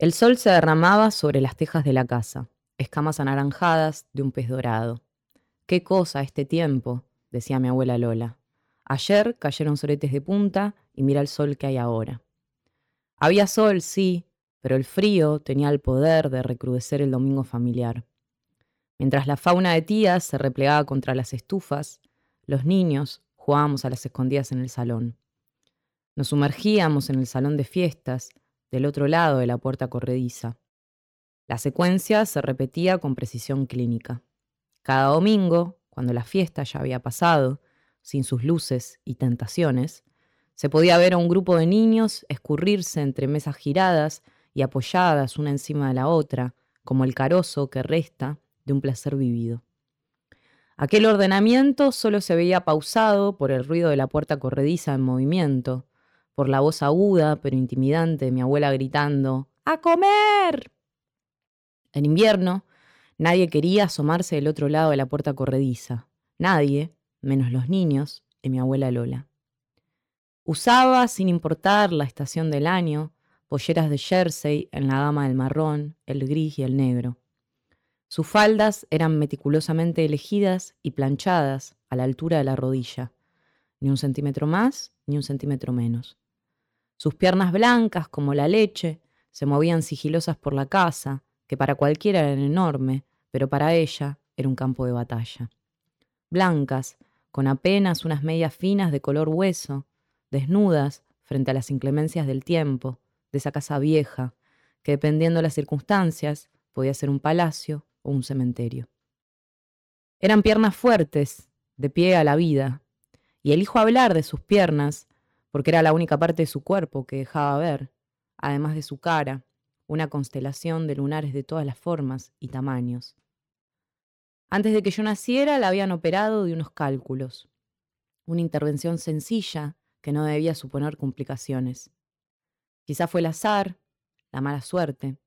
El sol se derramaba sobre las tejas de la casa, escamas anaranjadas de un pez dorado. Qué cosa este tiempo, decía mi abuela Lola. Ayer cayeron soletes de punta y mira el sol que hay ahora. Había sol, sí, pero el frío tenía el poder de recrudecer el domingo familiar. Mientras la fauna de tías se replegaba contra las estufas, los niños jugábamos a las escondidas en el salón. Nos sumergíamos en el salón de fiestas, del otro lado de la puerta corrediza. La secuencia se repetía con precisión clínica. Cada domingo, cuando la fiesta ya había pasado, sin sus luces y tentaciones, se podía ver a un grupo de niños escurrirse entre mesas giradas y apoyadas una encima de la otra, como el carozo que resta de un placer vivido. Aquel ordenamiento solo se veía pausado por el ruido de la puerta corrediza en movimiento, por la voz aguda pero intimidante de mi abuela gritando ¡A comer! En invierno, nadie quería asomarse del otro lado de la puerta corrediza. Nadie, menos los niños y mi abuela Lola. Usaba, sin importar la estación del año, polleras de jersey en la gama del marrón, el gris y el negro. Sus faldas eran meticulosamente elegidas y planchadas a la altura de la rodilla, ni un centímetro más ni un centímetro menos. Sus piernas blancas como la leche se movían sigilosas por la casa, que para cualquiera era enorme, pero para ella era un campo de batalla. Blancas, con apenas unas medias finas de color hueso, desnudas frente a las inclemencias del tiempo, de esa casa vieja, que dependiendo de las circunstancias podía ser un palacio o un cementerio. Eran piernas fuertes, de pie a la vida, y elijo hablar de sus piernas porque era la única parte de su cuerpo que dejaba ver, además de su cara, una constelación de lunares de todas las formas y tamaños. Antes de que yo naciera la habían operado de unos cálculos, una intervención sencilla que no debía suponer complicaciones. Quizá fue el azar, la mala suerte,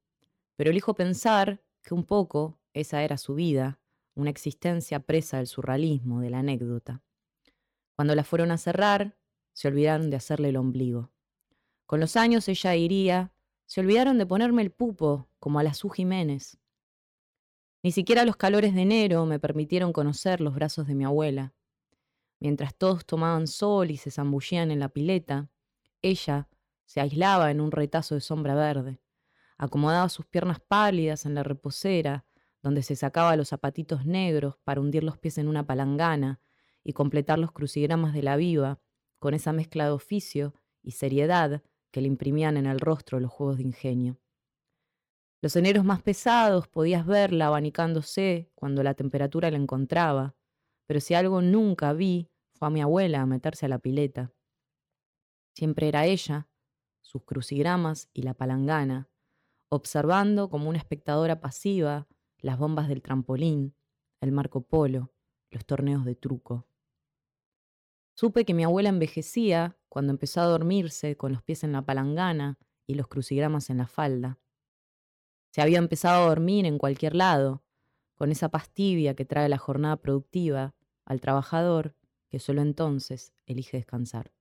pero elijo pensar que un poco esa era su vida, una existencia presa del surrealismo, de la anécdota. Cuando la fueron a cerrar, se olvidaron de hacerle el ombligo. Con los años ella diría, se olvidaron de ponerme el pupo, como a la Su Jiménez. Ni siquiera los calores de enero me permitieron conocer los brazos de mi abuela. Mientras todos tomaban sol y se zambullían en la pileta, ella se aislaba en un retazo de sombra verde, acomodaba sus piernas pálidas en la reposera, donde se sacaba los zapatitos negros para hundir los pies en una palangana y completar los crucigramas de la viva con esa mezcla de oficio y seriedad que le imprimían en el rostro los juegos de ingenio. Los eneros más pesados podías verla abanicándose cuando la temperatura la encontraba, pero si algo nunca vi fue a mi abuela a meterse a la pileta. Siempre era ella, sus crucigramas y la palangana, observando como una espectadora pasiva las bombas del trampolín, el Marco Polo, los torneos de truco. Supe que mi abuela envejecía cuando empezó a dormirse con los pies en la palangana y los crucigramas en la falda. Se había empezado a dormir en cualquier lado, con esa pastibia que trae la jornada productiva al trabajador que solo entonces elige descansar.